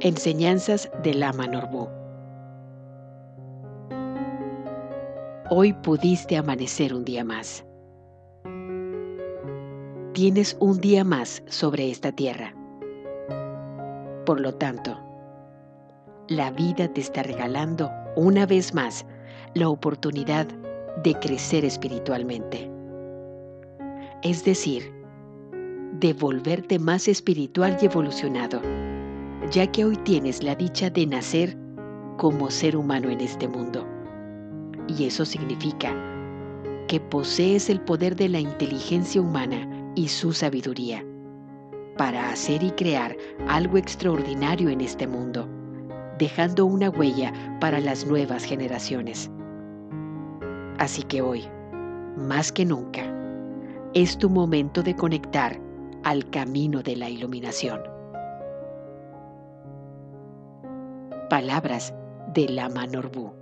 Enseñanzas de Lama Norbu. Hoy pudiste amanecer un día más. Tienes un día más sobre esta tierra. Por lo tanto, la vida te está regalando una vez más la oportunidad de crecer espiritualmente. Es decir, de volverte más espiritual y evolucionado, ya que hoy tienes la dicha de nacer como ser humano en este mundo. Y eso significa que posees el poder de la inteligencia humana y su sabiduría para hacer y crear algo extraordinario en este mundo, dejando una huella para las nuevas generaciones. Así que hoy, más que nunca, es tu momento de conectar al camino de la iluminación. Palabras de Lama Norbu.